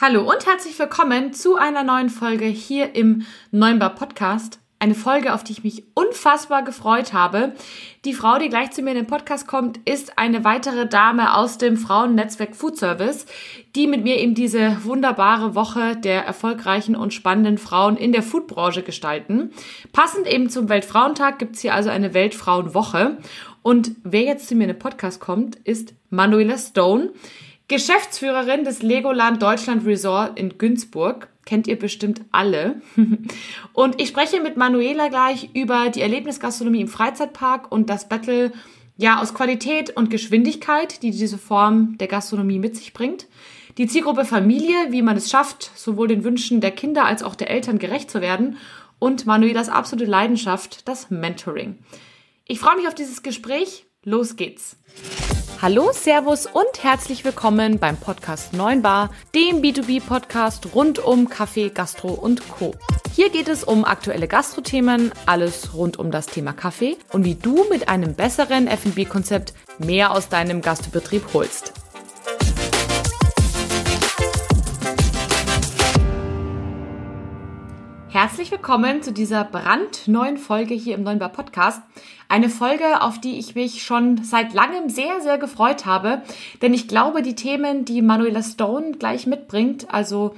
Hallo und herzlich willkommen zu einer neuen Folge hier im Neunbar Podcast. Eine Folge, auf die ich mich unfassbar gefreut habe. Die Frau, die gleich zu mir in den Podcast kommt, ist eine weitere Dame aus dem Frauennetzwerk Food Service, die mit mir eben diese wunderbare Woche der erfolgreichen und spannenden Frauen in der Foodbranche gestalten. Passend eben zum Weltfrauentag gibt's hier also eine Weltfrauenwoche. Und wer jetzt zu mir in den Podcast kommt, ist Manuela Stone. Geschäftsführerin des Legoland Deutschland Resort in Günzburg. Kennt ihr bestimmt alle. Und ich spreche mit Manuela gleich über die Erlebnisgastronomie im Freizeitpark und das Battle ja aus Qualität und Geschwindigkeit, die diese Form der Gastronomie mit sich bringt. Die Zielgruppe Familie, wie man es schafft, sowohl den Wünschen der Kinder als auch der Eltern gerecht zu werden. Und Manuelas absolute Leidenschaft, das Mentoring. Ich freue mich auf dieses Gespräch. Los geht's. Hallo, Servus und herzlich willkommen beim Podcast 9 Bar, dem B2B-Podcast rund um Kaffee, Gastro und Co. Hier geht es um aktuelle Gastrothemen, alles rund um das Thema Kaffee und wie du mit einem besseren F&B-Konzept mehr aus deinem Gastbetrieb holst. Herzlich willkommen zu dieser brandneuen Folge hier im Neuen Bar Podcast. Eine Folge, auf die ich mich schon seit langem sehr, sehr gefreut habe, denn ich glaube, die Themen, die Manuela Stone gleich mitbringt, also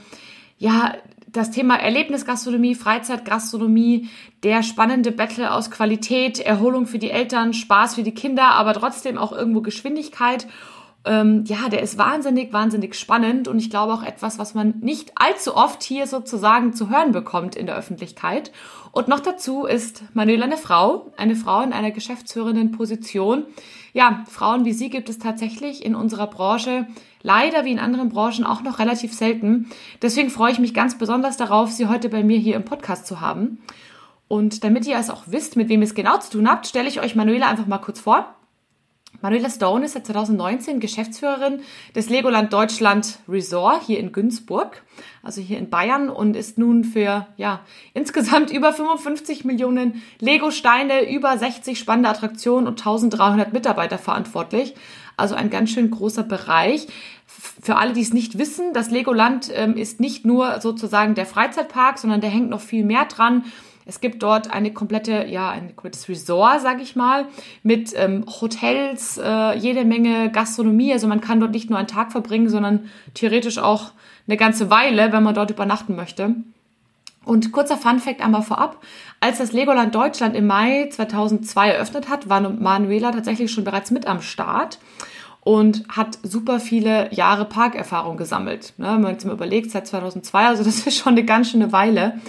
ja, das Thema Erlebnisgastronomie, Freizeitgastronomie, der spannende Battle aus Qualität, Erholung für die Eltern, Spaß für die Kinder, aber trotzdem auch irgendwo Geschwindigkeit ähm, ja, der ist wahnsinnig, wahnsinnig spannend und ich glaube auch etwas, was man nicht allzu oft hier sozusagen zu hören bekommt in der Öffentlichkeit. Und noch dazu ist Manuela eine Frau, eine Frau in einer geschäftsführenden Position. Ja, Frauen wie sie gibt es tatsächlich in unserer Branche leider wie in anderen Branchen auch noch relativ selten. Deswegen freue ich mich ganz besonders darauf, sie heute bei mir hier im Podcast zu haben. Und damit ihr es auch wisst, mit wem ihr es genau zu tun habt, stelle ich euch Manuela einfach mal kurz vor. Manuela Stone ist seit 2019 Geschäftsführerin des Legoland Deutschland Resort hier in Günzburg, also hier in Bayern und ist nun für ja insgesamt über 55 Millionen Lego-Steine, über 60 spannende Attraktionen und 1300 Mitarbeiter verantwortlich. Also ein ganz schön großer Bereich. Für alle, die es nicht wissen, das Legoland ähm, ist nicht nur sozusagen der Freizeitpark, sondern der hängt noch viel mehr dran. Es gibt dort eine komplette, ja, ein komplettes Resort, sag ich mal, mit ähm, Hotels, äh, jede Menge Gastronomie. Also man kann dort nicht nur einen Tag verbringen, sondern theoretisch auch eine ganze Weile, wenn man dort übernachten möchte. Und kurzer Fun-Fact einmal vorab. Als das Legoland Deutschland im Mai 2002 eröffnet hat, war Manuela tatsächlich schon bereits mit am Start und hat super viele Jahre Parkerfahrung gesammelt. Ne, wenn man jetzt mal überlegt, seit 2002, also das ist schon eine ganz schöne Weile.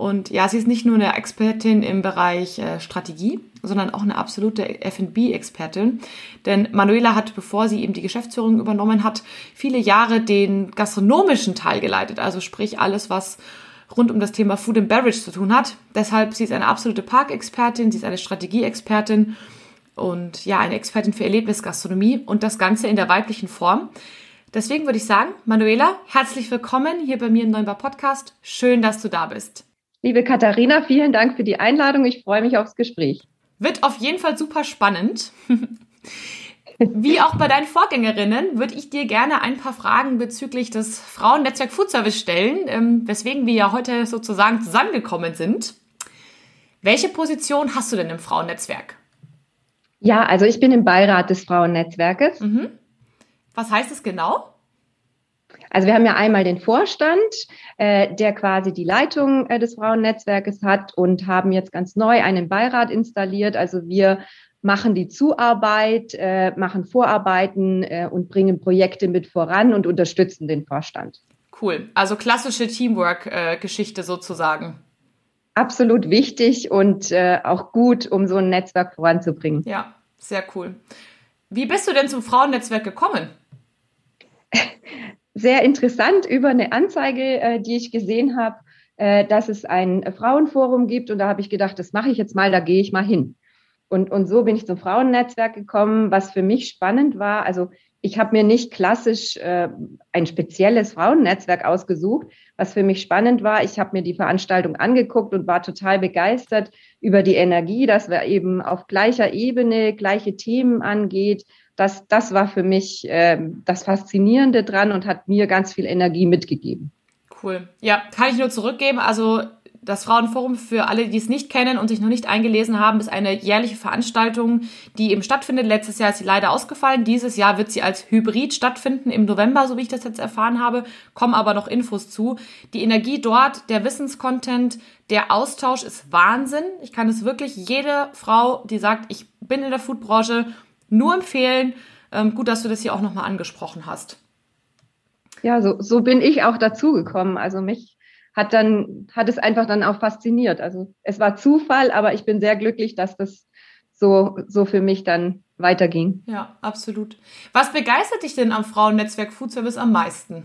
Und ja, sie ist nicht nur eine Expertin im Bereich äh, Strategie, sondern auch eine absolute F&B-Expertin. Denn Manuela hat, bevor sie eben die Geschäftsführung übernommen hat, viele Jahre den gastronomischen Teil geleitet. Also sprich alles, was rund um das Thema Food and Beverage zu tun hat. Deshalb, sie ist eine absolute Parkexpertin, sie ist eine Strategieexpertin und ja, eine Expertin für Erlebnisgastronomie und das Ganze in der weiblichen Form. Deswegen würde ich sagen, Manuela, herzlich willkommen hier bei mir im Neunbar Podcast. Schön, dass du da bist. Liebe Katharina, vielen Dank für die Einladung. Ich freue mich aufs Gespräch. Wird auf jeden Fall super spannend. Wie auch bei deinen Vorgängerinnen würde ich dir gerne ein paar Fragen bezüglich des Frauennetzwerk Food Service stellen, ähm, weswegen wir ja heute sozusagen zusammengekommen sind. Welche Position hast du denn im Frauennetzwerk? Ja, also ich bin im Beirat des Frauennetzwerkes. Mhm. Was heißt es genau? Also wir haben ja einmal den Vorstand, äh, der quasi die Leitung äh, des Frauennetzwerkes hat und haben jetzt ganz neu einen Beirat installiert. Also wir machen die Zuarbeit, äh, machen Vorarbeiten äh, und bringen Projekte mit voran und unterstützen den Vorstand. Cool. Also klassische Teamwork-Geschichte sozusagen. Absolut wichtig und äh, auch gut, um so ein Netzwerk voranzubringen. Ja, sehr cool. Wie bist du denn zum Frauennetzwerk gekommen? sehr interessant über eine Anzeige, äh, die ich gesehen habe, äh, dass es ein Frauenforum gibt. Und da habe ich gedacht, das mache ich jetzt mal, da gehe ich mal hin. Und, und so bin ich zum Frauennetzwerk gekommen, was für mich spannend war. Also ich habe mir nicht klassisch äh, ein spezielles Frauennetzwerk ausgesucht. Was für mich spannend war, ich habe mir die Veranstaltung angeguckt und war total begeistert über die Energie, dass wir eben auf gleicher Ebene gleiche Themen angeht, das, das war für mich äh, das Faszinierende dran und hat mir ganz viel Energie mitgegeben. Cool. Ja, kann ich nur zurückgeben. Also das Frauenforum für alle, die es nicht kennen und sich noch nicht eingelesen haben, ist eine jährliche Veranstaltung, die eben stattfindet. Letztes Jahr ist sie leider ausgefallen. Dieses Jahr wird sie als Hybrid stattfinden im November, so wie ich das jetzt erfahren habe. Kommen aber noch Infos zu. Die Energie dort, der Wissenscontent, der Austausch ist Wahnsinn. Ich kann es wirklich jede Frau, die sagt, ich bin in der Foodbranche, nur empfehlen. Ähm, gut, dass du das hier auch nochmal angesprochen hast. Ja, so, so bin ich auch dazugekommen. Also mich hat dann, hat es einfach dann auch fasziniert. Also es war Zufall, aber ich bin sehr glücklich, dass das so, so für mich dann weiterging. Ja, absolut. Was begeistert dich denn am Frauennetzwerk Food Service am meisten?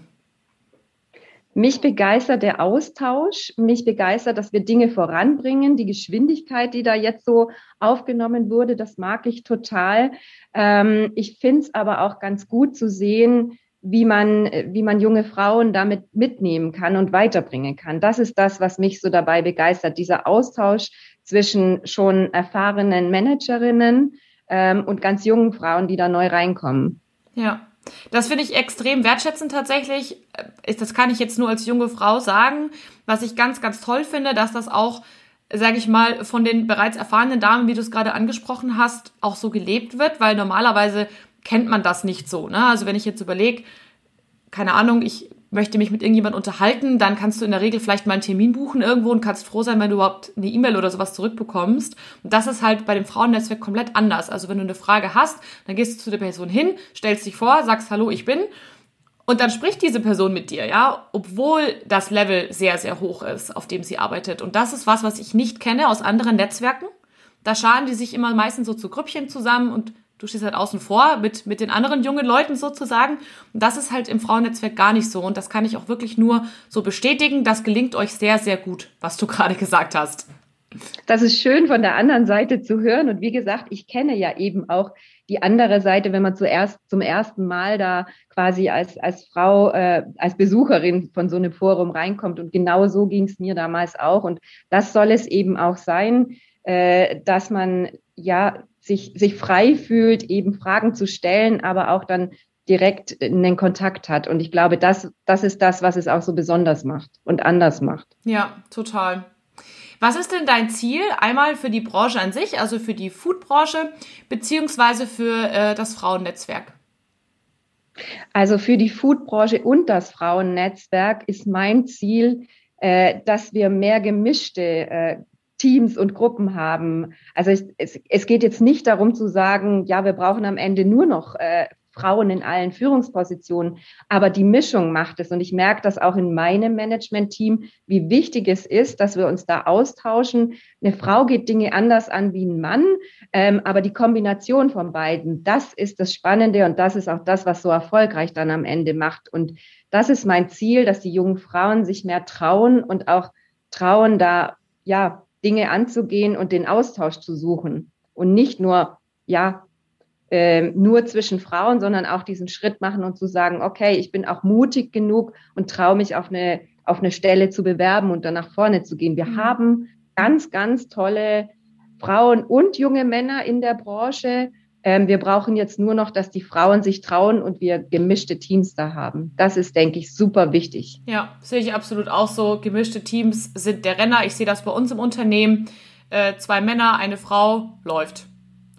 Mich begeistert der Austausch, mich begeistert, dass wir Dinge voranbringen. Die Geschwindigkeit, die da jetzt so aufgenommen wurde, das mag ich total. Ähm, ich finde es aber auch ganz gut zu sehen, wie man, wie man junge Frauen damit mitnehmen kann und weiterbringen kann. Das ist das, was mich so dabei begeistert. Dieser Austausch zwischen schon erfahrenen Managerinnen ähm, und ganz jungen Frauen, die da neu reinkommen. Ja, das finde ich extrem wertschätzend tatsächlich. Äh, das kann ich jetzt nur als junge Frau sagen. Was ich ganz, ganz toll finde, dass das auch, sage ich mal, von den bereits erfahrenen Damen, wie du es gerade angesprochen hast, auch so gelebt wird, weil normalerweise kennt man das nicht so. Ne? Also wenn ich jetzt überlege, keine Ahnung, ich möchte mich mit irgendjemand unterhalten, dann kannst du in der Regel vielleicht mal einen Termin buchen irgendwo und kannst froh sein, wenn du überhaupt eine E-Mail oder sowas zurückbekommst. Und das ist halt bei dem Frauennetzwerk komplett anders. Also wenn du eine Frage hast, dann gehst du zu der Person hin, stellst dich vor, sagst Hallo, ich bin. Und dann spricht diese Person mit dir, ja, obwohl das Level sehr, sehr hoch ist, auf dem sie arbeitet. Und das ist was, was ich nicht kenne aus anderen Netzwerken. Da scharen die sich immer meistens so zu Grüppchen zusammen und du stehst halt außen vor mit, mit den anderen jungen Leuten sozusagen. Und das ist halt im Frauennetzwerk gar nicht so. Und das kann ich auch wirklich nur so bestätigen. Das gelingt euch sehr, sehr gut, was du gerade gesagt hast. Das ist schön von der anderen Seite zu hören. Und wie gesagt, ich kenne ja eben auch die andere Seite, wenn man zuerst zum ersten Mal da quasi als, als Frau, äh, als Besucherin von so einem Forum reinkommt. Und genau so ging es mir damals auch. Und das soll es eben auch sein, äh, dass man ja sich, sich frei fühlt, eben Fragen zu stellen, aber auch dann direkt einen Kontakt hat. Und ich glaube, das, das ist das, was es auch so besonders macht und anders macht. Ja, total. Was ist denn dein Ziel einmal für die Branche an sich, also für die Foodbranche, beziehungsweise für äh, das Frauennetzwerk? Also für die Foodbranche und das Frauennetzwerk ist mein Ziel, äh, dass wir mehr gemischte äh, Teams und Gruppen haben. Also ich, es, es geht jetzt nicht darum zu sagen, ja, wir brauchen am Ende nur noch äh, Frauen in allen Führungspositionen, aber die Mischung macht es. Und ich merke das auch in meinem Management-Team, wie wichtig es ist, dass wir uns da austauschen. Eine Frau geht Dinge anders an wie ein Mann, ähm, aber die Kombination von beiden, das ist das Spannende und das ist auch das, was so erfolgreich dann am Ende macht. Und das ist mein Ziel, dass die jungen Frauen sich mehr trauen und auch trauen, da ja Dinge anzugehen und den Austausch zu suchen und nicht nur, ja, äh, nur zwischen Frauen, sondern auch diesen Schritt machen und zu sagen, okay, ich bin auch mutig genug und traue mich auf eine, auf eine Stelle zu bewerben und dann nach vorne zu gehen. Wir mhm. haben ganz, ganz tolle Frauen und junge Männer in der Branche, wir brauchen jetzt nur noch, dass die Frauen sich trauen und wir gemischte Teams da haben. Das ist, denke ich, super wichtig. Ja, sehe ich absolut auch so. Gemischte Teams sind der Renner. Ich sehe das bei uns im Unternehmen. Äh, zwei Männer, eine Frau, läuft.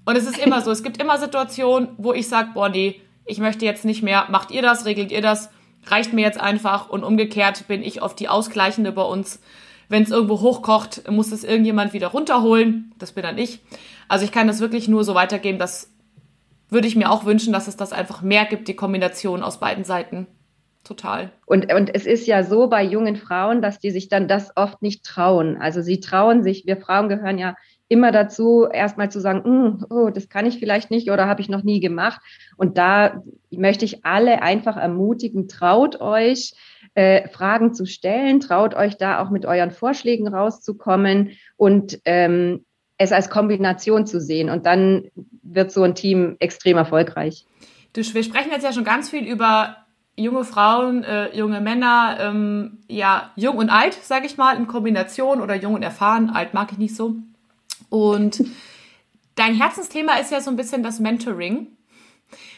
Und es ist immer so. Es gibt immer Situationen, wo ich sage, boah, nee, ich möchte jetzt nicht mehr. Macht ihr das, regelt ihr das? Reicht mir jetzt einfach. Und umgekehrt bin ich auf die Ausgleichende bei uns. Wenn es irgendwo hochkocht, muss es irgendjemand wieder runterholen. Das bin dann ich. Also ich kann das wirklich nur so weitergeben, dass würde ich mir auch wünschen, dass es das einfach mehr gibt, die Kombination aus beiden Seiten. Total. Und, und es ist ja so bei jungen Frauen, dass die sich dann das oft nicht trauen. Also sie trauen sich, wir Frauen gehören ja immer dazu, erstmal zu sagen, mm, oh, das kann ich vielleicht nicht oder habe ich noch nie gemacht. Und da möchte ich alle einfach ermutigen, traut euch, äh, Fragen zu stellen, traut euch da auch mit euren Vorschlägen rauszukommen und ähm, es als Kombination zu sehen. Und dann wird so ein Team extrem erfolgreich. Du, wir sprechen jetzt ja schon ganz viel über junge Frauen, äh, junge Männer, ähm, ja, jung und alt, sage ich mal, in Kombination oder jung und erfahren. Alt mag ich nicht so. Und dein Herzensthema ist ja so ein bisschen das Mentoring.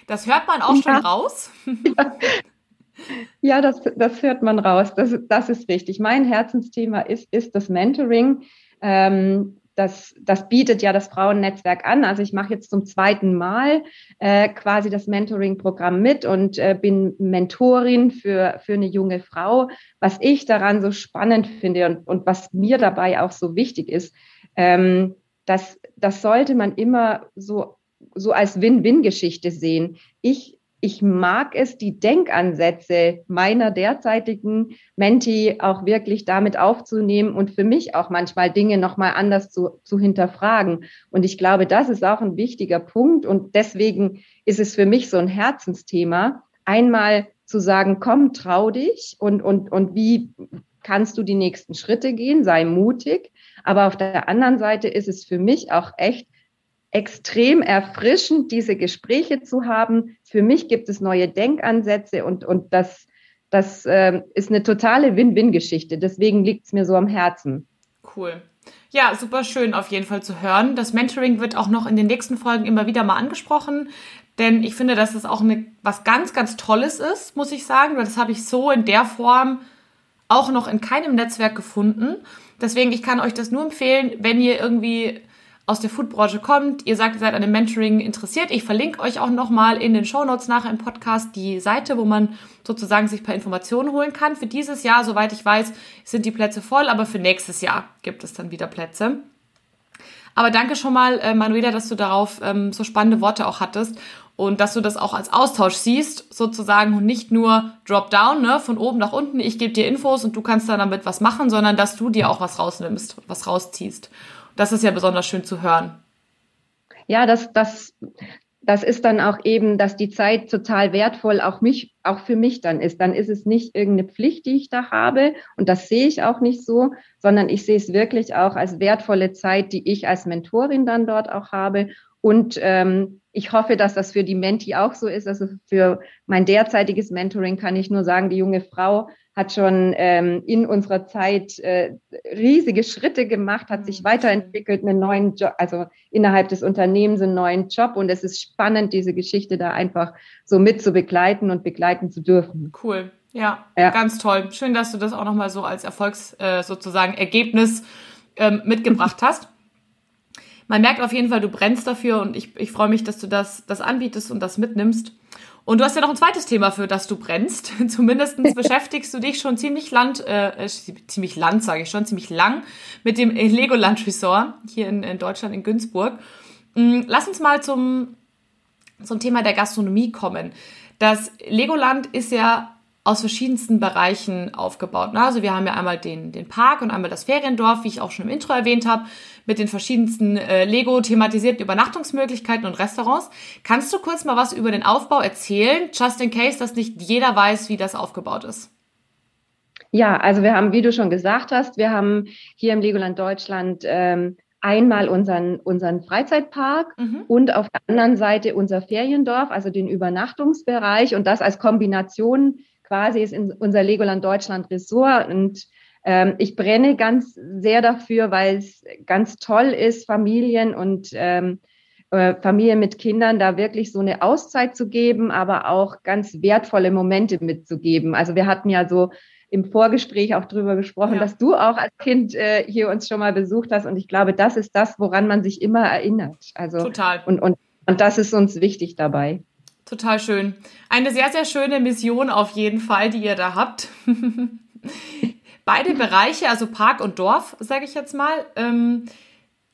Das hört man auch ja. schon raus. Ja, das, das hört man raus. Das, das ist richtig. Mein Herzensthema ist, ist das Mentoring. Ähm, das, das bietet ja das Frauennetzwerk an. Also ich mache jetzt zum zweiten Mal äh, quasi das Mentoring-Programm mit und äh, bin Mentorin für, für eine junge Frau. Was ich daran so spannend finde und, und was mir dabei auch so wichtig ist, ähm, das, das sollte man immer so, so als Win-Win-Geschichte sehen. Ich ich mag es, die Denkansätze meiner derzeitigen Menti auch wirklich damit aufzunehmen und für mich auch manchmal Dinge nochmal anders zu, zu hinterfragen. Und ich glaube, das ist auch ein wichtiger Punkt. Und deswegen ist es für mich so ein Herzensthema, einmal zu sagen, komm, trau dich und, und, und wie kannst du die nächsten Schritte gehen, sei mutig. Aber auf der anderen Seite ist es für mich auch echt extrem erfrischend, diese Gespräche zu haben. Für mich gibt es neue Denkansätze und, und das, das äh, ist eine totale Win-Win-Geschichte. Deswegen liegt es mir so am Herzen. Cool. Ja, super schön auf jeden Fall zu hören. Das Mentoring wird auch noch in den nächsten Folgen immer wieder mal angesprochen, denn ich finde, dass es auch eine, was ganz, ganz Tolles ist, muss ich sagen, weil das habe ich so in der Form auch noch in keinem Netzwerk gefunden. Deswegen, ich kann euch das nur empfehlen, wenn ihr irgendwie aus der Foodbranche kommt, ihr sagt, ihr seid an dem Mentoring interessiert. Ich verlinke euch auch nochmal in den Shownotes nachher im Podcast die Seite, wo man sozusagen sich ein paar Informationen holen kann. Für dieses Jahr, soweit ich weiß, sind die Plätze voll, aber für nächstes Jahr gibt es dann wieder Plätze. Aber danke schon mal, äh, Manuela, dass du darauf ähm, so spannende Worte auch hattest und dass du das auch als Austausch siehst, sozusagen und nicht nur Drop-down, ne, von oben nach unten, ich gebe dir Infos und du kannst dann damit was machen, sondern dass du dir auch was rausnimmst, was rausziehst. Das ist ja besonders schön zu hören. Ja, das, das, das ist dann auch eben, dass die Zeit total wertvoll auch mich, auch für mich dann ist. Dann ist es nicht irgendeine Pflicht, die ich da habe. Und das sehe ich auch nicht so, sondern ich sehe es wirklich auch als wertvolle Zeit, die ich als Mentorin dann dort auch habe. Und ähm, ich hoffe, dass das für die Menti auch so ist. Also für mein derzeitiges Mentoring kann ich nur sagen, die junge Frau hat schon ähm, in unserer Zeit äh, riesige Schritte gemacht, hat sich mhm. weiterentwickelt, einen neuen Job, also innerhalb des Unternehmens einen neuen Job. Und es ist spannend, diese Geschichte da einfach so mit zu begleiten und begleiten zu dürfen. Cool. Ja, ja. ganz toll. Schön, dass du das auch nochmal so als Erfolgs äh, sozusagen Ergebnis ähm, mitgebracht hast. Man merkt auf jeden Fall, du brennst dafür und ich, ich freue mich, dass du das, das anbietest und das mitnimmst. Und du hast ja noch ein zweites Thema, für das du brennst. Zumindest beschäftigst du dich schon ziemlich land, äh, ziemlich land, sage ich schon, ziemlich lang mit dem Legoland Resort hier in, in Deutschland, in Günzburg. Mm, lass uns mal zum, zum Thema der Gastronomie kommen. Das Legoland ist ja aus verschiedensten Bereichen aufgebaut. Also wir haben ja einmal den, den Park und einmal das Feriendorf, wie ich auch schon im Intro erwähnt habe mit den verschiedensten äh, Lego-thematisierten Übernachtungsmöglichkeiten und Restaurants. Kannst du kurz mal was über den Aufbau erzählen, just in case, dass nicht jeder weiß, wie das aufgebaut ist? Ja, also wir haben, wie du schon gesagt hast, wir haben hier im Legoland Deutschland ähm, einmal unseren, unseren Freizeitpark mhm. und auf der anderen Seite unser Feriendorf, also den Übernachtungsbereich und das als Kombination quasi ist in unser Legoland Deutschland Resort und ähm, ich brenne ganz sehr dafür, weil es ganz toll ist, Familien und ähm, äh, Familien mit Kindern da wirklich so eine Auszeit zu geben, aber auch ganz wertvolle Momente mitzugeben. Also wir hatten ja so im Vorgespräch auch drüber gesprochen, ja. dass du auch als Kind äh, hier uns schon mal besucht hast. Und ich glaube, das ist das, woran man sich immer erinnert. Also, Total. Und, und, und das ist uns wichtig dabei. Total schön. Eine sehr, sehr schöne Mission auf jeden Fall, die ihr da habt. Beide Bereiche, also Park und Dorf, sage ich jetzt mal, ähm,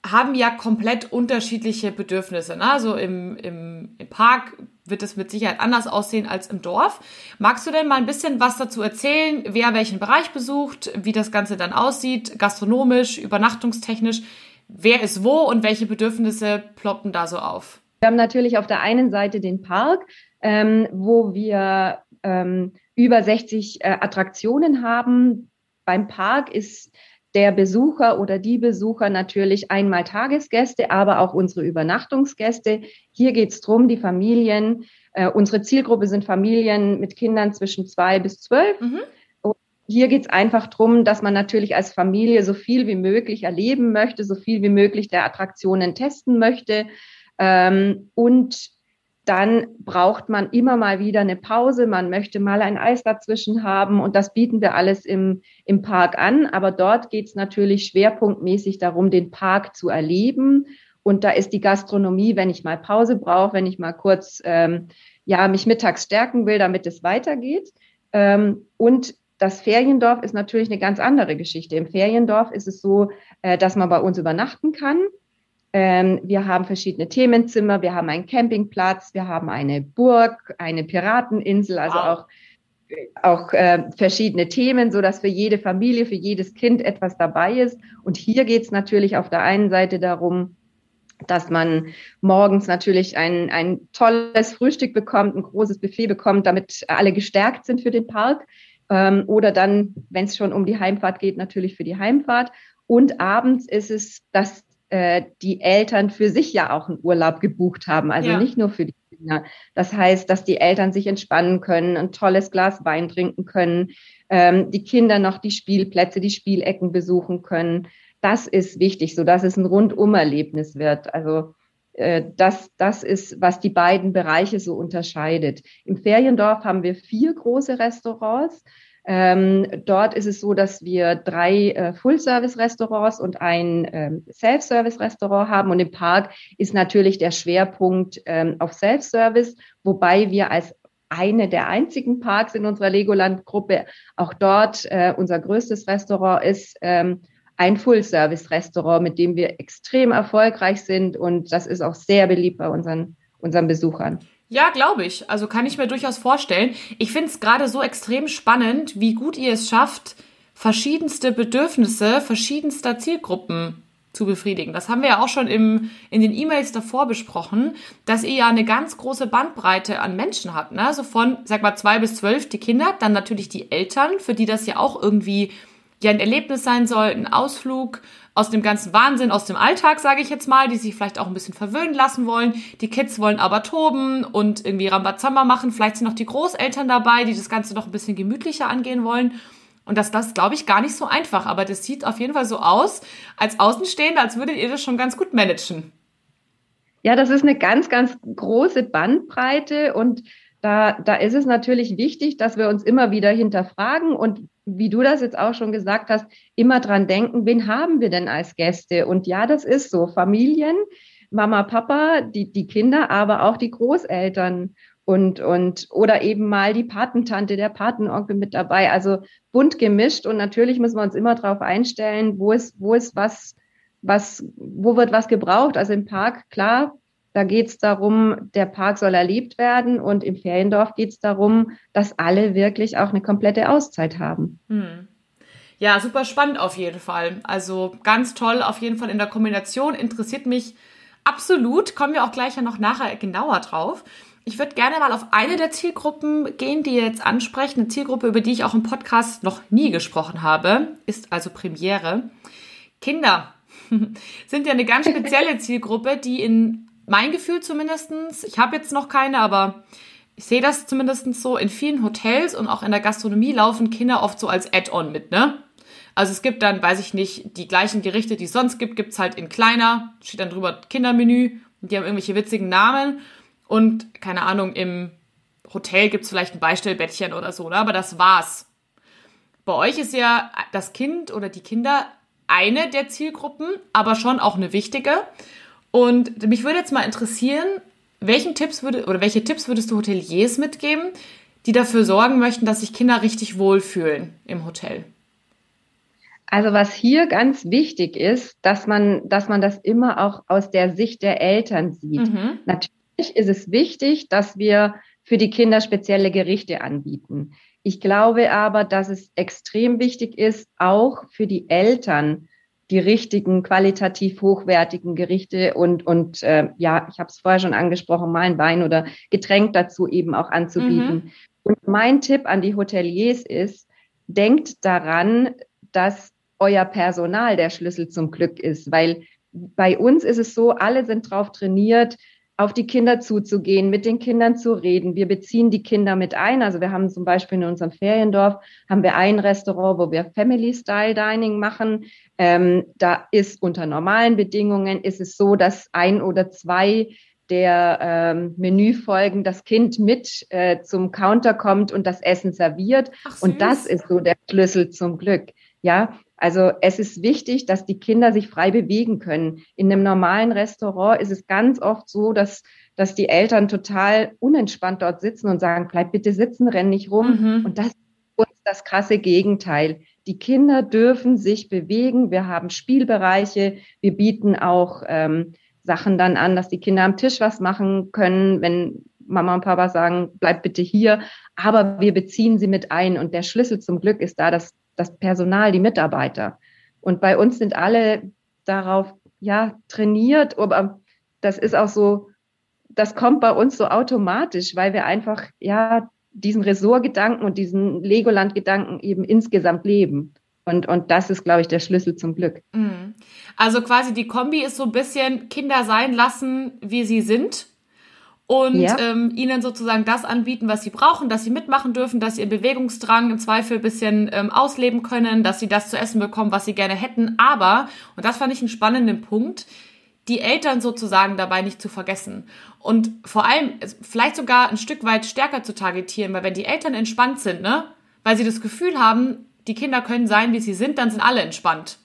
haben ja komplett unterschiedliche Bedürfnisse. Ne? Also im, im, im Park wird es mit Sicherheit anders aussehen als im Dorf. Magst du denn mal ein bisschen was dazu erzählen, wer welchen Bereich besucht, wie das Ganze dann aussieht, gastronomisch, übernachtungstechnisch, wer ist wo und welche Bedürfnisse ploppen da so auf? Wir haben natürlich auf der einen Seite den Park, ähm, wo wir ähm, über 60 äh, Attraktionen haben, beim Park ist der Besucher oder die Besucher natürlich einmal Tagesgäste, aber auch unsere Übernachtungsgäste. Hier geht es darum, die Familien, äh, unsere Zielgruppe sind Familien mit Kindern zwischen zwei bis zwölf. Mhm. hier geht es einfach darum, dass man natürlich als Familie so viel wie möglich erleben möchte, so viel wie möglich der Attraktionen testen möchte ähm, und dann braucht man immer mal wieder eine Pause. Man möchte mal ein Eis dazwischen haben und das bieten wir alles im, im Park an. Aber dort geht es natürlich schwerpunktmäßig darum, den Park zu erleben. Und da ist die Gastronomie, wenn ich mal Pause brauche, wenn ich mal kurz ähm, ja mich mittags stärken will, damit es weitergeht. Ähm, und das Feriendorf ist natürlich eine ganz andere Geschichte. Im Feriendorf ist es so, äh, dass man bei uns übernachten kann. Ähm, wir haben verschiedene Themenzimmer, wir haben einen Campingplatz, wir haben eine Burg, eine Pirateninsel, also wow. auch auch äh, verschiedene Themen, so dass für jede Familie, für jedes Kind etwas dabei ist. Und hier geht es natürlich auf der einen Seite darum, dass man morgens natürlich ein, ein tolles Frühstück bekommt, ein großes Buffet bekommt, damit alle gestärkt sind für den Park. Ähm, oder dann, wenn es schon um die Heimfahrt geht, natürlich für die Heimfahrt. Und abends ist es, dass äh, die Eltern für sich ja auch einen Urlaub gebucht haben, also ja. nicht nur für die Kinder. Das heißt, dass die Eltern sich entspannen können, ein tolles Glas Wein trinken können, ähm, die Kinder noch die Spielplätze, die Spielecken besuchen können. Das ist wichtig, so dass es ein Rundumerlebnis wird. Also äh, das, das ist, was die beiden Bereiche so unterscheidet. Im Feriendorf haben wir vier große Restaurants. Ähm, dort ist es so, dass wir drei äh, Full-Service-Restaurants und ein ähm, Self-Service-Restaurant haben. Und im Park ist natürlich der Schwerpunkt ähm, auf Self-Service, wobei wir als eine der einzigen Parks in unserer Legoland-Gruppe auch dort äh, unser größtes Restaurant ist. Ähm, ein Full-Service-Restaurant, mit dem wir extrem erfolgreich sind und das ist auch sehr beliebt bei unseren, unseren Besuchern. Ja, glaube ich. Also kann ich mir durchaus vorstellen. Ich finde es gerade so extrem spannend, wie gut ihr es schafft, verschiedenste Bedürfnisse verschiedenster Zielgruppen zu befriedigen. Das haben wir ja auch schon im, in den E-Mails davor besprochen, dass ihr ja eine ganz große Bandbreite an Menschen habt. Ne? Also von, sag mal, zwei bis zwölf die Kinder, dann natürlich die Eltern, für die das ja auch irgendwie ja ein Erlebnis sein soll, ein Ausflug aus dem ganzen Wahnsinn, aus dem Alltag, sage ich jetzt mal, die sich vielleicht auch ein bisschen verwöhnen lassen wollen. Die Kids wollen aber toben und irgendwie Rambazamba machen. Vielleicht sind noch die Großeltern dabei, die das Ganze noch ein bisschen gemütlicher angehen wollen. Und das, das glaube ich, gar nicht so einfach. Aber das sieht auf jeden Fall so aus, als Außenstehende, als würdet ihr das schon ganz gut managen. Ja, das ist eine ganz, ganz große Bandbreite und da, da ist es natürlich wichtig, dass wir uns immer wieder hinterfragen und wie du das jetzt auch schon gesagt hast, immer dran denken, wen haben wir denn als Gäste? Und ja, das ist so. Familien, Mama, Papa, die, die Kinder, aber auch die Großeltern und, und, oder eben mal die Patentante, der Patenonkel mit dabei. Also bunt gemischt. Und natürlich müssen wir uns immer darauf einstellen, wo ist, wo ist was, was, wo wird was gebraucht. Also im Park, klar, da geht es darum, der Park soll erlebt werden und im Feriendorf geht es darum, dass alle wirklich auch eine komplette Auszeit haben. Hm. Ja, super spannend auf jeden Fall. Also ganz toll auf jeden Fall in der Kombination. Interessiert mich absolut. Kommen wir auch gleich ja noch nachher genauer drauf. Ich würde gerne mal auf eine der Zielgruppen gehen, die ihr jetzt ansprecht. Eine Zielgruppe, über die ich auch im Podcast noch nie gesprochen habe, ist also Premiere. Kinder sind ja eine ganz spezielle Zielgruppe, die in mein Gefühl zumindestens. ich habe jetzt noch keine, aber ich sehe das zumindest so, in vielen Hotels und auch in der Gastronomie laufen Kinder oft so als Add-on mit, ne? Also es gibt dann, weiß ich nicht, die gleichen Gerichte, die es sonst gibt, gibt's halt in kleiner, steht dann drüber Kindermenü und die haben irgendwelche witzigen Namen und keine Ahnung, im Hotel gibt's vielleicht ein Beistellbettchen oder so, ne? aber das war's. Bei euch ist ja das Kind oder die Kinder eine der Zielgruppen, aber schon auch eine wichtige. Und mich würde jetzt mal interessieren, welchen Tipps würde, oder welche Tipps würdest du Hoteliers mitgeben, die dafür sorgen möchten, dass sich Kinder richtig wohlfühlen im Hotel? Also was hier ganz wichtig ist, dass man, dass man das immer auch aus der Sicht der Eltern sieht. Mhm. Natürlich ist es wichtig, dass wir für die Kinder spezielle Gerichte anbieten. Ich glaube aber, dass es extrem wichtig ist, auch für die Eltern die richtigen, qualitativ hochwertigen Gerichte und, und äh, ja, ich habe es vorher schon angesprochen, mal ein Wein oder Getränk dazu eben auch anzubieten. Mhm. Und mein Tipp an die Hoteliers ist, denkt daran, dass euer Personal der Schlüssel zum Glück ist, weil bei uns ist es so, alle sind drauf trainiert, auf die Kinder zuzugehen, mit den Kindern zu reden. Wir beziehen die Kinder mit ein. Also wir haben zum Beispiel in unserem Feriendorf haben wir ein Restaurant, wo wir Family Style Dining machen. Ähm, da ist unter normalen Bedingungen ist es so, dass ein oder zwei der ähm, Menüfolgen das Kind mit äh, zum Counter kommt und das Essen serviert. Ach, und das ist so der Schlüssel zum Glück. Ja, also es ist wichtig, dass die Kinder sich frei bewegen können. In einem normalen Restaurant ist es ganz oft so, dass, dass die Eltern total unentspannt dort sitzen und sagen, bleib bitte sitzen, renn nicht rum. Mhm. Und das ist uns das krasse Gegenteil. Die Kinder dürfen sich bewegen. Wir haben Spielbereiche. Wir bieten auch ähm, Sachen dann an, dass die Kinder am Tisch was machen können, wenn Mama und Papa sagen, bleib bitte hier. Aber wir beziehen sie mit ein. Und der Schlüssel zum Glück ist da, dass das Personal, die Mitarbeiter. Und bei uns sind alle darauf, ja, trainiert. Aber das ist auch so, das kommt bei uns so automatisch, weil wir einfach, ja, diesen Ressortgedanken und diesen Legoland-Gedanken eben insgesamt leben. Und, und das ist, glaube ich, der Schlüssel zum Glück. Mhm. Also quasi die Kombi ist so ein bisschen Kinder sein lassen, wie sie sind. Und ja. ähm, ihnen sozusagen das anbieten, was sie brauchen, dass sie mitmachen dürfen, dass sie ihren Bewegungsdrang im Zweifel ein bisschen ähm, ausleben können, dass sie das zu essen bekommen, was sie gerne hätten. Aber, und das fand ich einen spannenden Punkt, die Eltern sozusagen dabei nicht zu vergessen. Und vor allem vielleicht sogar ein Stück weit stärker zu targetieren, weil wenn die Eltern entspannt sind, ne, weil sie das Gefühl haben, die Kinder können sein, wie sie sind, dann sind alle entspannt.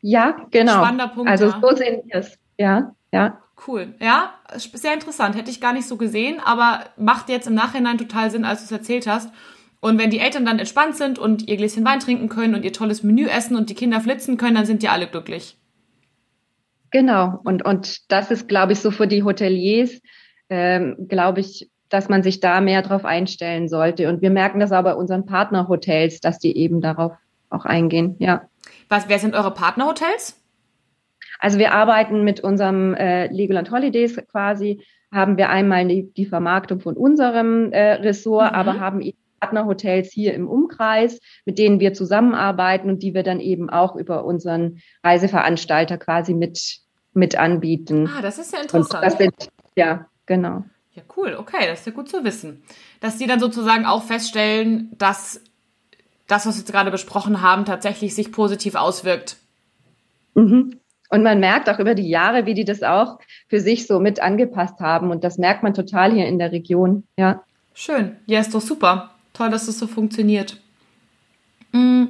Ja, genau. Spannender Punkt. Also ja. so sehen wir es. Ja, ja. Cool. Ja, sehr interessant. Hätte ich gar nicht so gesehen, aber macht jetzt im Nachhinein total Sinn, als du es erzählt hast. Und wenn die Eltern dann entspannt sind und ihr Gläschen Wein trinken können und ihr tolles Menü essen und die Kinder flitzen können, dann sind die alle glücklich. Genau. Und, und das ist, glaube ich, so für die Hoteliers, ähm, glaube ich, dass man sich da mehr drauf einstellen sollte. Und wir merken das aber bei unseren Partnerhotels, dass die eben darauf auch eingehen, ja. Was, wer sind eure Partnerhotels? Also wir arbeiten mit unserem äh, Legoland Holidays quasi, haben wir einmal die, die Vermarktung von unserem äh, Ressort, mhm. aber haben eben Partnerhotels hier im Umkreis, mit denen wir zusammenarbeiten und die wir dann eben auch über unseren Reiseveranstalter quasi mit, mit anbieten. Ah, das ist ja interessant. Sind, ja, genau. Ja, cool, okay, das ist ja gut zu wissen. Dass die dann sozusagen auch feststellen, dass das, was wir jetzt gerade besprochen haben, tatsächlich sich positiv auswirkt. Mhm. Und man merkt auch über die Jahre, wie die das auch für sich so mit angepasst haben. Und das merkt man total hier in der Region, ja. Schön. Ja, ist doch super. Toll, dass das so funktioniert. Mhm.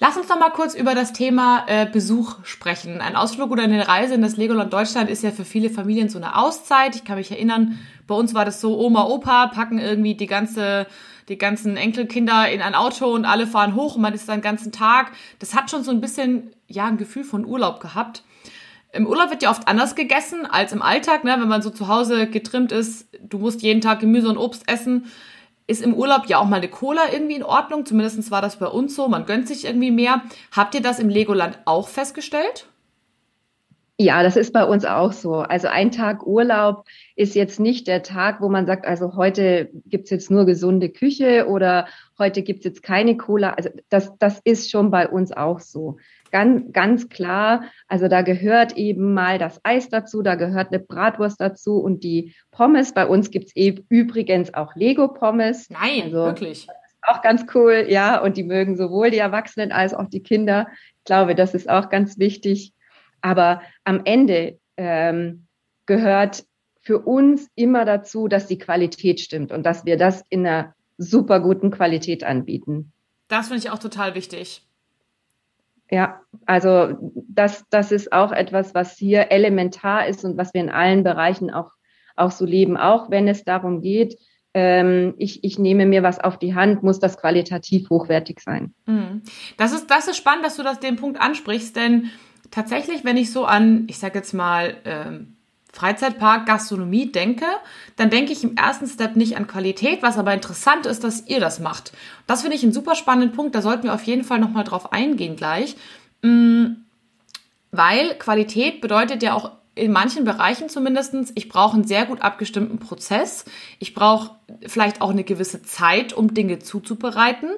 Lass uns noch mal kurz über das Thema äh, Besuch sprechen. Ein Ausflug oder eine Reise in das Legoland Deutschland ist ja für viele Familien so eine Auszeit. Ich kann mich erinnern, bei uns war das so, Oma, Opa packen irgendwie die ganze die ganzen Enkelkinder in ein Auto und alle fahren hoch und man ist dann den ganzen Tag. Das hat schon so ein bisschen, ja, ein Gefühl von Urlaub gehabt. Im Urlaub wird ja oft anders gegessen als im Alltag, ne? wenn man so zu Hause getrimmt ist. Du musst jeden Tag Gemüse und Obst essen ist im Urlaub ja auch mal eine Cola irgendwie in Ordnung. Zumindest war das bei uns so. Man gönnt sich irgendwie mehr. Habt ihr das im Legoland auch festgestellt? Ja, das ist bei uns auch so. Also ein Tag Urlaub ist jetzt nicht der Tag, wo man sagt, also heute gibt's jetzt nur gesunde Küche oder heute gibt's jetzt keine Cola. Also das, das ist schon bei uns auch so ganz, ganz klar, also da gehört eben mal das Eis dazu, da gehört eine Bratwurst dazu und die Pommes. Bei uns gibt's eben übrigens auch Lego-Pommes. Nein, also, wirklich. Auch ganz cool, ja. Und die mögen sowohl die Erwachsenen als auch die Kinder. Ich glaube, das ist auch ganz wichtig. Aber am Ende ähm, gehört für uns immer dazu, dass die Qualität stimmt und dass wir das in einer super guten Qualität anbieten. Das finde ich auch total wichtig. Ja, also das, das ist auch etwas, was hier elementar ist und was wir in allen Bereichen auch, auch so leben. Auch wenn es darum geht, ähm, ich, ich nehme mir was auf die Hand, muss das qualitativ hochwertig sein. Mhm. Das ist, das ist spannend, dass du das den Punkt ansprichst, denn tatsächlich, wenn ich so an, ich sage jetzt mal, ähm, Freizeitpark, Gastronomie denke, dann denke ich im ersten Step nicht an Qualität, was aber interessant ist, dass ihr das macht. Das finde ich einen super spannenden Punkt, da sollten wir auf jeden Fall nochmal drauf eingehen gleich. Mm, weil Qualität bedeutet ja auch in manchen Bereichen zumindestens, ich brauche einen sehr gut abgestimmten Prozess. Ich brauche vielleicht auch eine gewisse Zeit, um Dinge zuzubereiten.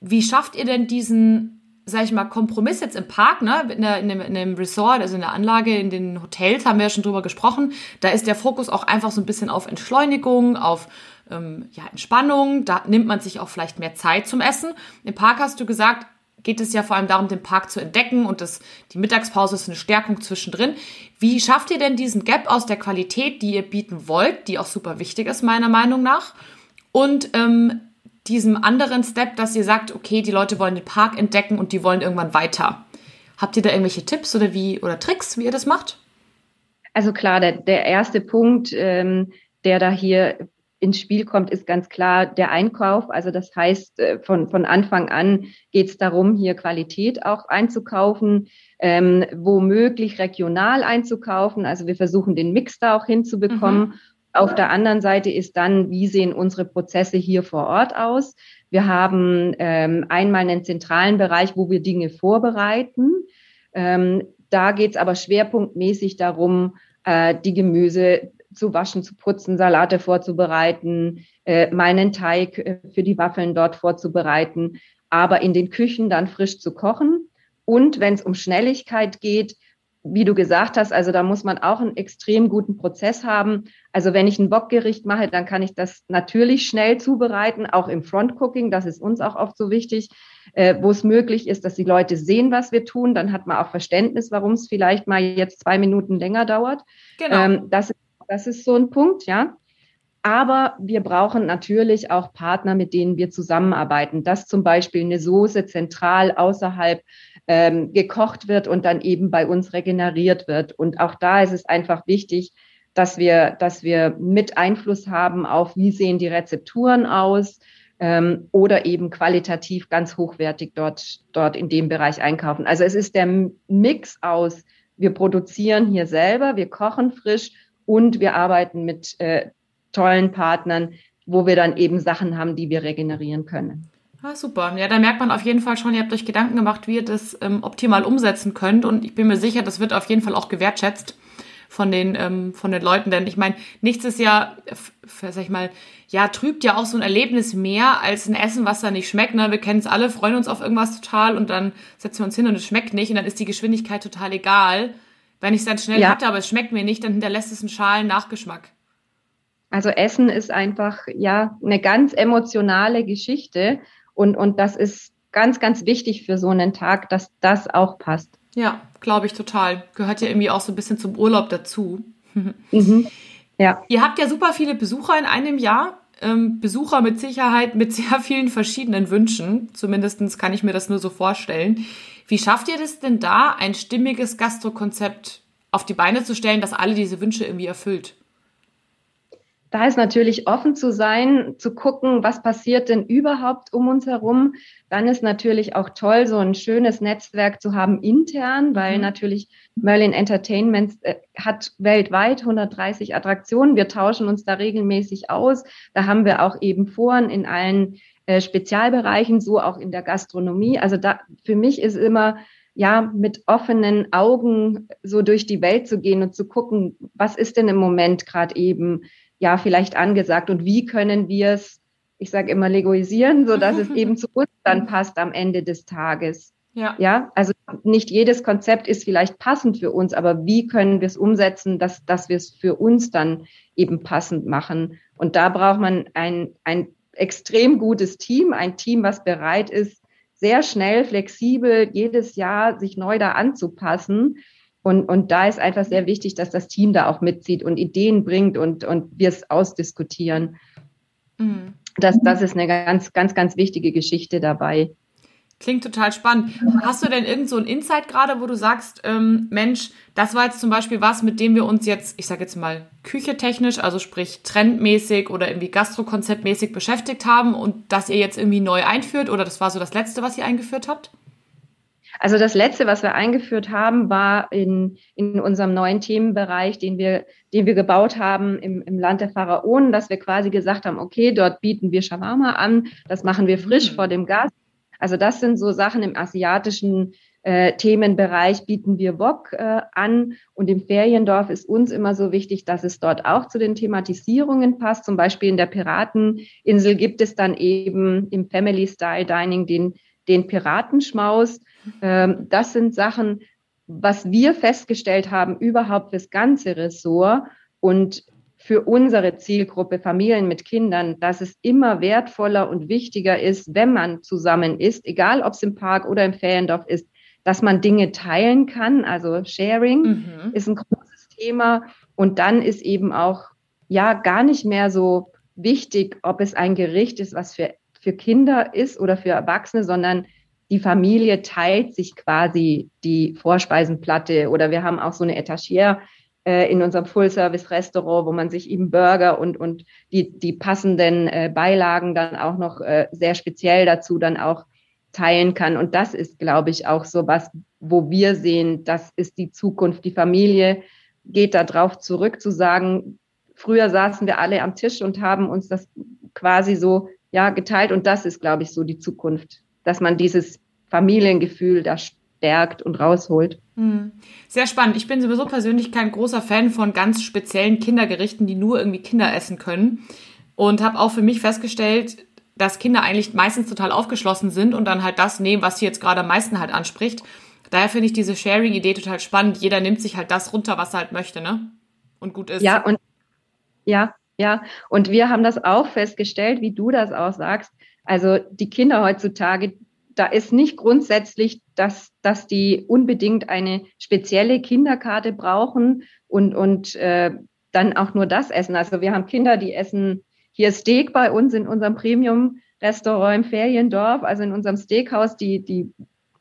Wie schafft ihr denn diesen sag ich mal, Kompromiss jetzt im Park, ne, in, der, in, dem, in dem Resort, also in der Anlage, in den Hotels, haben wir ja schon drüber gesprochen, da ist der Fokus auch einfach so ein bisschen auf Entschleunigung, auf ähm, ja, Entspannung, da nimmt man sich auch vielleicht mehr Zeit zum Essen. Im Park hast du gesagt, geht es ja vor allem darum, den Park zu entdecken und das, die Mittagspause ist eine Stärkung zwischendrin. Wie schafft ihr denn diesen Gap aus der Qualität, die ihr bieten wollt, die auch super wichtig ist, meiner Meinung nach, und ähm, diesem anderen Step, dass ihr sagt, okay, die Leute wollen den Park entdecken und die wollen irgendwann weiter. Habt ihr da irgendwelche Tipps oder wie oder Tricks, wie ihr das macht? Also klar, der, der erste Punkt, ähm, der da hier ins Spiel kommt, ist ganz klar der Einkauf. Also das heißt, äh, von, von Anfang an geht es darum, hier Qualität auch einzukaufen, ähm, womöglich regional einzukaufen. Also wir versuchen den Mix da auch hinzubekommen. Mhm. Auf der anderen Seite ist dann, wie sehen unsere Prozesse hier vor Ort aus? Wir haben ähm, einmal einen zentralen Bereich, wo wir Dinge vorbereiten. Ähm, da geht es aber schwerpunktmäßig darum, äh, die Gemüse zu waschen, zu putzen, Salate vorzubereiten, äh, meinen Teig äh, für die Waffeln dort vorzubereiten, aber in den Küchen dann frisch zu kochen. Und wenn es um Schnelligkeit geht, wie du gesagt hast, also da muss man auch einen extrem guten Prozess haben. Also wenn ich ein Bockgericht mache, dann kann ich das natürlich schnell zubereiten, auch im Frontcooking, das ist uns auch oft so wichtig, äh, wo es möglich ist, dass die Leute sehen, was wir tun, dann hat man auch Verständnis, warum es vielleicht mal jetzt zwei Minuten länger dauert. Genau. Ähm, das ist das ist so ein Punkt, ja. Aber wir brauchen natürlich auch Partner, mit denen wir zusammenarbeiten, dass zum Beispiel eine Soße zentral außerhalb ähm, gekocht wird und dann eben bei uns regeneriert wird. Und auch da ist es einfach wichtig, dass wir, dass wir mit Einfluss haben auf, wie sehen die Rezepturen aus ähm, oder eben qualitativ ganz hochwertig dort, dort in dem Bereich einkaufen. Also es ist der Mix aus, wir produzieren hier selber, wir kochen frisch und wir arbeiten mit äh, tollen Partnern, wo wir dann eben Sachen haben, die wir regenerieren können. Ah, super. Ja, da merkt man auf jeden Fall schon, ihr habt euch Gedanken gemacht, wie ihr das ähm, optimal umsetzen könnt. Und ich bin mir sicher, das wird auf jeden Fall auch gewertschätzt von den, ähm, von den Leuten. Denn ich meine, nichts ist ja, sag ich mal, ja, trübt ja auch so ein Erlebnis mehr als ein Essen, was da nicht schmeckt. Ne? Wir kennen es alle, freuen uns auf irgendwas total und dann setzen wir uns hin und es schmeckt nicht und dann ist die Geschwindigkeit total egal. Wenn ich es dann schnell ja. hatte, aber es schmeckt mir nicht, dann hinterlässt es einen schalen Nachgeschmack. Also Essen ist einfach ja eine ganz emotionale Geschichte und, und das ist ganz, ganz wichtig für so einen Tag, dass das auch passt. Ja, glaube ich total. Gehört ja irgendwie auch so ein bisschen zum Urlaub dazu. mhm. Ja. Ihr habt ja super viele Besucher in einem Jahr. Ähm, Besucher mit Sicherheit mit sehr vielen verschiedenen Wünschen. Zumindest kann ich mir das nur so vorstellen. Wie schafft ihr das denn da, ein stimmiges Gastrokonzept auf die Beine zu stellen, das alle diese Wünsche irgendwie erfüllt? Da ist natürlich offen zu sein, zu gucken, was passiert denn überhaupt um uns herum. Dann ist natürlich auch toll, so ein schönes Netzwerk zu haben intern, weil mhm. natürlich Merlin Entertainment äh, hat weltweit 130 Attraktionen. Wir tauschen uns da regelmäßig aus. Da haben wir auch eben Foren in allen äh, Spezialbereichen, so auch in der Gastronomie. Also da, für mich ist immer, ja, mit offenen Augen so durch die Welt zu gehen und zu gucken, was ist denn im Moment gerade eben, ja, vielleicht angesagt und wie können wir es, ich sage immer, legoisieren, so dass es eben zu uns dann passt am Ende des Tages. Ja. ja, also nicht jedes Konzept ist vielleicht passend für uns, aber wie können wir es umsetzen, dass, dass wir es für uns dann eben passend machen? Und da braucht man ein, ein extrem gutes Team, ein Team, was bereit ist, sehr schnell, flexibel jedes Jahr sich neu da anzupassen. Und, und da ist einfach sehr wichtig, dass das Team da auch mitzieht und Ideen bringt und, und wir es ausdiskutieren. Mhm. Das, das ist eine ganz, ganz, ganz wichtige Geschichte dabei. Klingt total spannend. Hast du denn irgend so ein Insight gerade, wo du sagst, ähm, Mensch, das war jetzt zum Beispiel was, mit dem wir uns jetzt, ich sage jetzt mal, küchetechnisch, also sprich trendmäßig oder irgendwie gastrokonzeptmäßig beschäftigt haben und das ihr jetzt irgendwie neu einführt oder das war so das Letzte, was ihr eingeführt habt? Also das Letzte, was wir eingeführt haben, war in, in unserem neuen Themenbereich, den wir, den wir gebaut haben im, im Land der Pharaonen, dass wir quasi gesagt haben, okay, dort bieten wir Shawarma an, das machen wir frisch mhm. vor dem Gast also das sind so Sachen im asiatischen äh, Themenbereich bieten wir Wok äh, an und im Feriendorf ist uns immer so wichtig, dass es dort auch zu den Thematisierungen passt. Zum Beispiel in der Pirateninsel gibt es dann eben im Family Style Dining den, den Piratenschmaus. Ähm, das sind Sachen, was wir festgestellt haben, überhaupt fürs ganze Ressort und für unsere Zielgruppe Familien mit Kindern, dass es immer wertvoller und wichtiger ist, wenn man zusammen ist, egal ob es im Park oder im Feriendorf ist, dass man Dinge teilen kann. Also Sharing mhm. ist ein großes Thema. Und dann ist eben auch, ja, gar nicht mehr so wichtig, ob es ein Gericht ist, was für, für Kinder ist oder für Erwachsene, sondern die Familie teilt sich quasi die Vorspeisenplatte oder wir haben auch so eine Etagier äh, in unserem Full-Service-Restaurant, wo man sich eben Burger und, und die, die passenden äh, Beilagen dann auch noch äh, sehr speziell dazu dann auch teilen kann. Und das ist, glaube ich, auch so was, wo wir sehen, das ist die Zukunft. Die Familie geht da drauf zurück zu sagen, früher saßen wir alle am Tisch und haben uns das quasi so, ja, geteilt. Und das ist, glaube ich, so die Zukunft, dass man dieses Familiengefühl da stärkt und rausholt. Hm. Sehr spannend. Ich bin sowieso persönlich kein großer Fan von ganz speziellen Kindergerichten, die nur irgendwie Kinder essen können. Und habe auch für mich festgestellt, dass Kinder eigentlich meistens total aufgeschlossen sind und dann halt das nehmen, was sie jetzt gerade am meisten halt anspricht. Daher finde ich diese Sharing-Idee total spannend. Jeder nimmt sich halt das runter, was er halt möchte, ne? Und gut ist. Ja, und ja, ja. Und wir haben das auch festgestellt, wie du das auch sagst. Also die Kinder heutzutage, da ist nicht grundsätzlich, dass, dass die unbedingt eine spezielle Kinderkarte brauchen und, und äh, dann auch nur das essen. Also wir haben Kinder, die essen hier Steak bei uns in unserem Premium-Restaurant im Feriendorf, also in unserem Steakhaus, die, die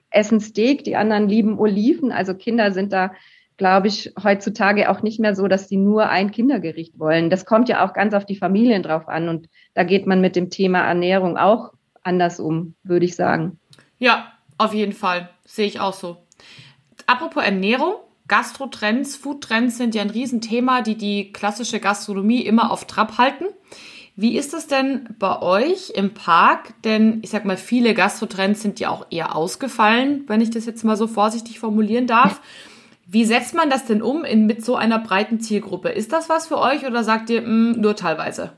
essen Steak, die anderen lieben Oliven. Also Kinder sind da, glaube ich, heutzutage auch nicht mehr so, dass sie nur ein Kindergericht wollen. Das kommt ja auch ganz auf die Familien drauf an. Und da geht man mit dem Thema Ernährung auch anders um, würde ich sagen. Ja, auf jeden Fall. Sehe ich auch so. Apropos Ernährung, Gastrotrends, Foodtrends sind ja ein Riesenthema, die die klassische Gastronomie immer auf Trab halten. Wie ist es denn bei euch im Park? Denn ich sag mal, viele Gastrotrends sind ja auch eher ausgefallen, wenn ich das jetzt mal so vorsichtig formulieren darf. Wie setzt man das denn um in, mit so einer breiten Zielgruppe? Ist das was für euch oder sagt ihr mh, hm, nur teilweise?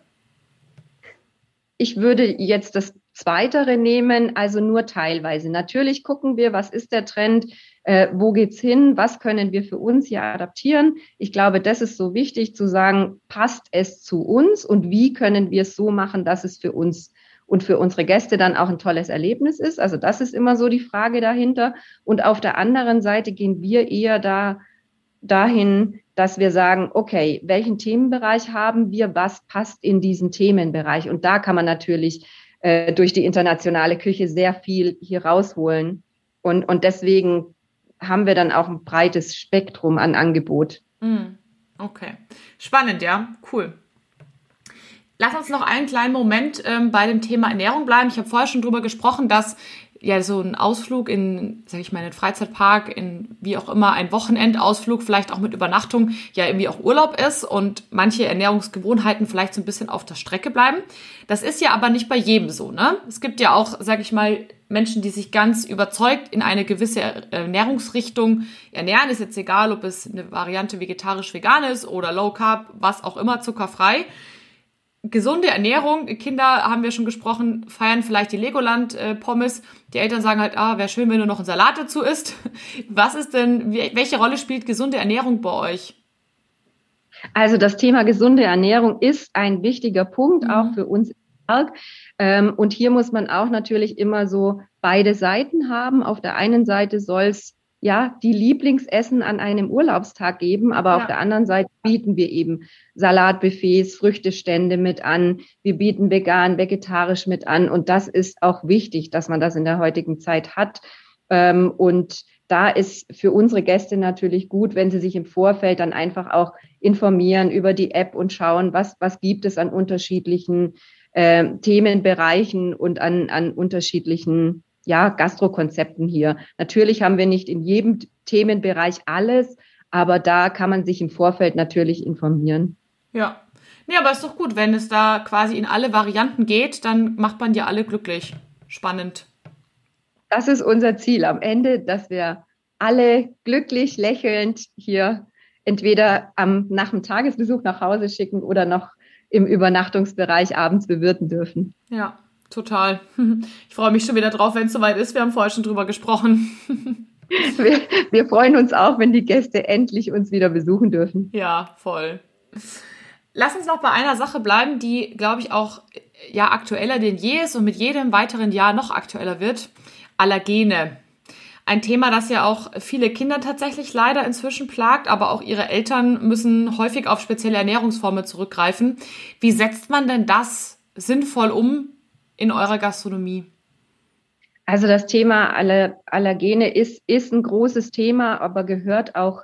Ich würde jetzt das Zweitere nehmen, also nur teilweise. Natürlich gucken wir, was ist der Trend, äh, wo geht's hin, was können wir für uns hier adaptieren. Ich glaube, das ist so wichtig zu sagen, passt es zu uns und wie können wir es so machen, dass es für uns und für unsere Gäste dann auch ein tolles Erlebnis ist. Also das ist immer so die Frage dahinter. Und auf der anderen Seite gehen wir eher da dahin, dass wir sagen, okay, welchen Themenbereich haben wir, was passt in diesen Themenbereich? Und da kann man natürlich äh, durch die internationale Küche sehr viel hier rausholen. Und, und deswegen haben wir dann auch ein breites Spektrum an Angebot. Mm, okay. Spannend, ja. Cool. Lass uns noch einen kleinen Moment ähm, bei dem Thema Ernährung bleiben. Ich habe vorher schon drüber gesprochen, dass ja so ein Ausflug in, sag ich mal, in den Freizeitpark, in wie auch immer, ein Wochenendausflug, vielleicht auch mit Übernachtung, ja irgendwie auch Urlaub ist und manche Ernährungsgewohnheiten vielleicht so ein bisschen auf der Strecke bleiben. Das ist ja aber nicht bei jedem so, ne? Es gibt ja auch, sag ich mal, Menschen, die sich ganz überzeugt in eine gewisse Ernährungsrichtung ernähren. Ist jetzt egal, ob es eine Variante vegetarisch-vegan ist oder low carb, was auch immer, zuckerfrei gesunde Ernährung, Kinder haben wir schon gesprochen, feiern vielleicht die Legoland-Pommes. Die Eltern sagen halt, ah, wäre schön, wenn du noch einen Salat dazu isst. Was ist denn, welche Rolle spielt gesunde Ernährung bei euch? Also das Thema gesunde Ernährung ist ein wichtiger Punkt, mhm. auch für uns im Park. Ähm, und hier muss man auch natürlich immer so beide Seiten haben. Auf der einen Seite soll es ja, die Lieblingsessen an einem Urlaubstag geben, aber ja. auf der anderen Seite bieten wir eben Salatbuffets, Früchtestände mit an. Wir bieten vegan, vegetarisch mit an. Und das ist auch wichtig, dass man das in der heutigen Zeit hat. Ähm, und da ist für unsere Gäste natürlich gut, wenn sie sich im Vorfeld dann einfach auch informieren über die App und schauen, was, was gibt es an unterschiedlichen äh, Themenbereichen und an, an unterschiedlichen ja, Gastrokonzepten hier. Natürlich haben wir nicht in jedem Themenbereich alles, aber da kann man sich im Vorfeld natürlich informieren. Ja. Nee, aber ist doch gut, wenn es da quasi in alle Varianten geht, dann macht man ja alle glücklich. Spannend. Das ist unser Ziel am Ende, dass wir alle glücklich, lächelnd hier entweder am, nach dem Tagesbesuch nach Hause schicken oder noch im Übernachtungsbereich abends bewirten dürfen. Ja, Total. Ich freue mich schon wieder drauf, wenn es soweit ist. Wir haben vorher schon drüber gesprochen. Wir, wir, freuen uns auch, wenn die Gäste endlich uns wieder besuchen dürfen. Ja, voll. Lass uns noch bei einer Sache bleiben, die, glaube ich, auch ja aktueller denn je ist und mit jedem weiteren Jahr noch aktueller wird. Allergene. Ein Thema, das ja auch viele Kinder tatsächlich leider inzwischen plagt, aber auch ihre Eltern müssen häufig auf spezielle Ernährungsformen zurückgreifen. Wie setzt man denn das sinnvoll um in eurer Gastronomie? Also das Thema Allergene ist, ist ein großes Thema, aber gehört auch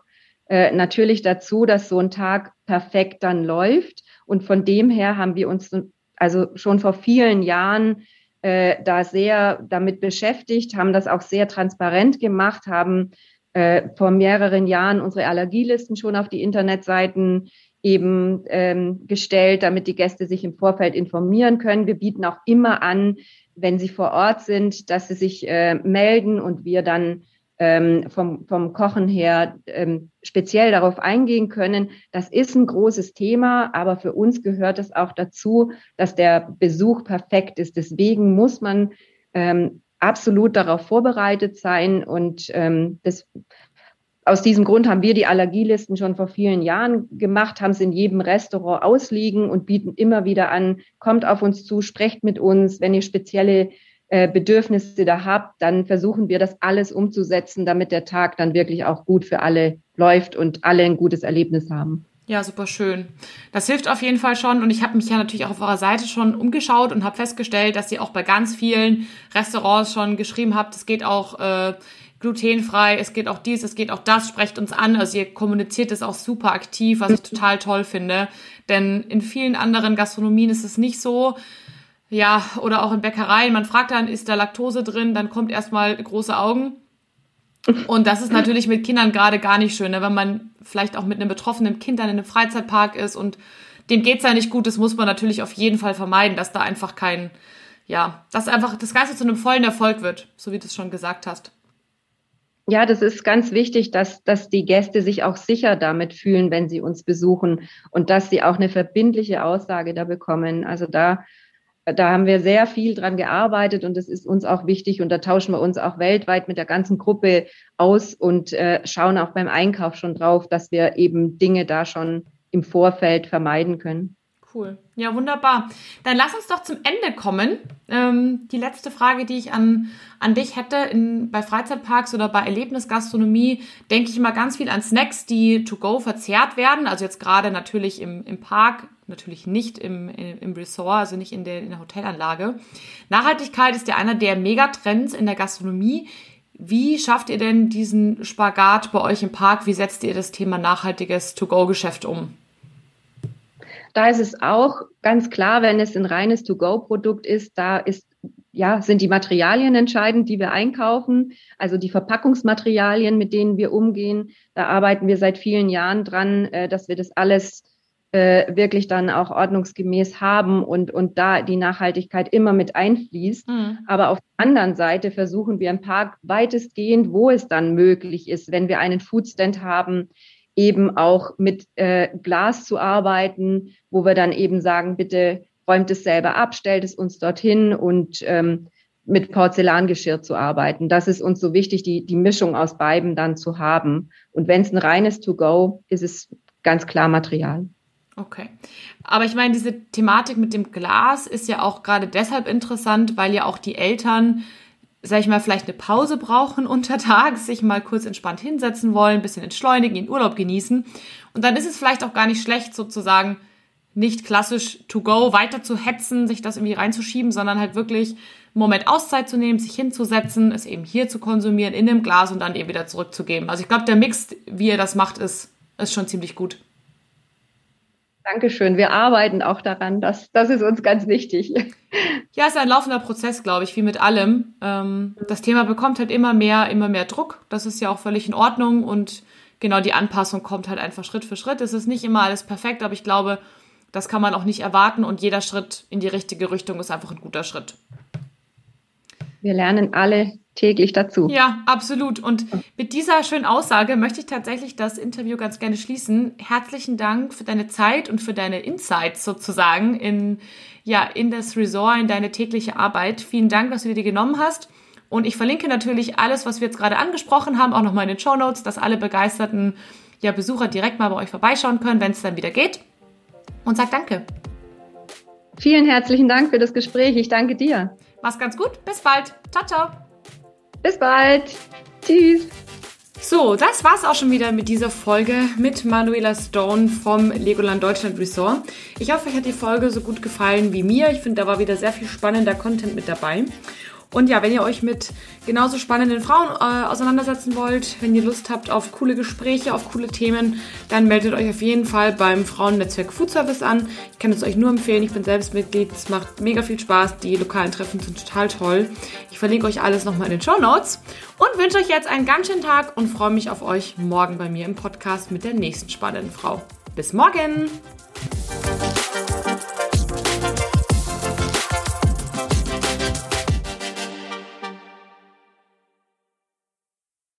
äh, natürlich dazu, dass so ein Tag perfekt dann läuft. Und von dem her haben wir uns also schon vor vielen Jahren äh, da sehr damit beschäftigt, haben das auch sehr transparent gemacht, haben äh, vor mehreren Jahren unsere Allergielisten schon auf die Internetseiten eben ähm, gestellt, damit die Gäste sich im Vorfeld informieren können. Wir bieten auch immer an, wenn sie vor Ort sind, dass sie sich äh, melden und wir dann ähm, vom, vom Kochen her ähm, speziell darauf eingehen können. Das ist ein großes Thema, aber für uns gehört es auch dazu, dass der Besuch perfekt ist. Deswegen muss man ähm, absolut darauf vorbereitet sein und ähm, das aus diesem Grund haben wir die Allergielisten schon vor vielen Jahren gemacht, haben es in jedem Restaurant ausliegen und bieten immer wieder an, kommt auf uns zu, sprecht mit uns, wenn ihr spezielle äh, Bedürfnisse da habt, dann versuchen wir das alles umzusetzen, damit der Tag dann wirklich auch gut für alle läuft und alle ein gutes Erlebnis haben. Ja, super schön. Das hilft auf jeden Fall schon. Und ich habe mich ja natürlich auch auf eurer Seite schon umgeschaut und habe festgestellt, dass ihr auch bei ganz vielen Restaurants schon geschrieben habt, es geht auch äh, glutenfrei, es geht auch dies, es geht auch das, sprecht uns an. Also ihr kommuniziert es auch super aktiv, was ich total toll finde. Denn in vielen anderen Gastronomien ist es nicht so. Ja, oder auch in Bäckereien. Man fragt dann, ist da Laktose drin? Dann kommt erstmal große Augen. Und das ist natürlich mit Kindern gerade gar nicht schön, ne? wenn man vielleicht auch mit einem betroffenen Kind dann in einem Freizeitpark ist und dem geht's ja nicht gut. Das muss man natürlich auf jeden Fall vermeiden, dass da einfach kein, ja, dass einfach das Ganze zu einem vollen Erfolg wird, so wie du es schon gesagt hast. Ja, das ist ganz wichtig, dass, dass die Gäste sich auch sicher damit fühlen, wenn sie uns besuchen und dass sie auch eine verbindliche Aussage da bekommen. Also da da haben wir sehr viel dran gearbeitet und das ist uns auch wichtig und da tauschen wir uns auch weltweit mit der ganzen Gruppe aus und äh, schauen auch beim Einkauf schon drauf, dass wir eben Dinge da schon im Vorfeld vermeiden können. Cool. Ja, wunderbar. Dann lass uns doch zum Ende kommen. Ähm, die letzte Frage, die ich an, an dich hätte, in, bei Freizeitparks oder bei Erlebnisgastronomie, denke ich immer ganz viel an Snacks, die to go verzehrt werden. Also jetzt gerade natürlich im, im Park, natürlich nicht im, im Resort, also nicht in der, in der Hotelanlage. Nachhaltigkeit ist ja einer der Megatrends in der Gastronomie. Wie schafft ihr denn diesen Spagat bei euch im Park? Wie setzt ihr das Thema nachhaltiges To-Go-Geschäft um? Da ist es auch ganz klar, wenn es ein reines To-Go-Produkt ist, da ist ja, sind die Materialien entscheidend, die wir einkaufen, also die Verpackungsmaterialien, mit denen wir umgehen. Da arbeiten wir seit vielen Jahren dran, äh, dass wir das alles äh, wirklich dann auch ordnungsgemäß haben und, und da die Nachhaltigkeit immer mit einfließt. Mhm. Aber auf der anderen Seite versuchen wir im Park weitestgehend, wo es dann möglich ist, wenn wir einen Foodstand haben, eben auch mit äh, Glas zu arbeiten, wo wir dann eben sagen, bitte räumt es selber ab, stellt es uns dorthin und ähm, mit Porzellangeschirr zu arbeiten. Das ist uns so wichtig, die, die Mischung aus beiden dann zu haben. Und wenn es ein reines To-Go ist, es ganz klar Material. Okay. Aber ich meine, diese Thematik mit dem Glas ist ja auch gerade deshalb interessant, weil ja auch die Eltern sag ich mal, vielleicht eine Pause brauchen untertags, sich mal kurz entspannt hinsetzen wollen, bisschen entschleunigen, den Urlaub genießen. Und dann ist es vielleicht auch gar nicht schlecht, sozusagen nicht klassisch to go weiter zu hetzen, sich das irgendwie reinzuschieben, sondern halt wirklich einen Moment Auszeit zu nehmen, sich hinzusetzen, es eben hier zu konsumieren in dem Glas und dann eben wieder zurückzugeben. Also ich glaube, der Mix, wie ihr das macht, ist, ist schon ziemlich gut. Dankeschön. Wir arbeiten auch daran. Das, das ist uns ganz wichtig. Ja, es ist ein laufender Prozess, glaube ich, wie mit allem. Ähm, das Thema bekommt halt immer mehr, immer mehr Druck. Das ist ja auch völlig in Ordnung und genau die Anpassung kommt halt einfach Schritt für Schritt. Es ist nicht immer alles perfekt, aber ich glaube, das kann man auch nicht erwarten und jeder Schritt in die richtige Richtung ist einfach ein guter Schritt. Wir lernen alle täglich dazu. Ja, absolut. Und mit dieser schönen Aussage möchte ich tatsächlich das Interview ganz gerne schließen. Herzlichen Dank für deine Zeit und für deine Insights sozusagen in, ja, in das Resort, in deine tägliche Arbeit. Vielen Dank, dass du dir die genommen hast. Und ich verlinke natürlich alles, was wir jetzt gerade angesprochen haben, auch nochmal in den Show Notes, dass alle begeisterten ja, Besucher direkt mal bei euch vorbeischauen können, wenn es dann wieder geht. und sag Danke. Vielen herzlichen Dank für das Gespräch. Ich danke dir. Mach's ganz gut. Bis bald. Ciao, ciao. Bis bald. Tschüss. So, das war's auch schon wieder mit dieser Folge mit Manuela Stone vom Legoland Deutschland Resort. Ich hoffe, euch hat die Folge so gut gefallen wie mir. Ich finde, da war wieder sehr viel spannender Content mit dabei. Und ja, wenn ihr euch mit genauso spannenden Frauen äh, auseinandersetzen wollt, wenn ihr Lust habt auf coole Gespräche, auf coole Themen, dann meldet euch auf jeden Fall beim Frauennetzwerk Food Service an. Ich kann es euch nur empfehlen, ich bin selbst Mitglied, es macht mega viel Spaß, die lokalen Treffen sind total toll. Ich verlinke euch alles nochmal in den Show Notes und wünsche euch jetzt einen ganz schönen Tag und freue mich auf euch morgen bei mir im Podcast mit der nächsten spannenden Frau. Bis morgen!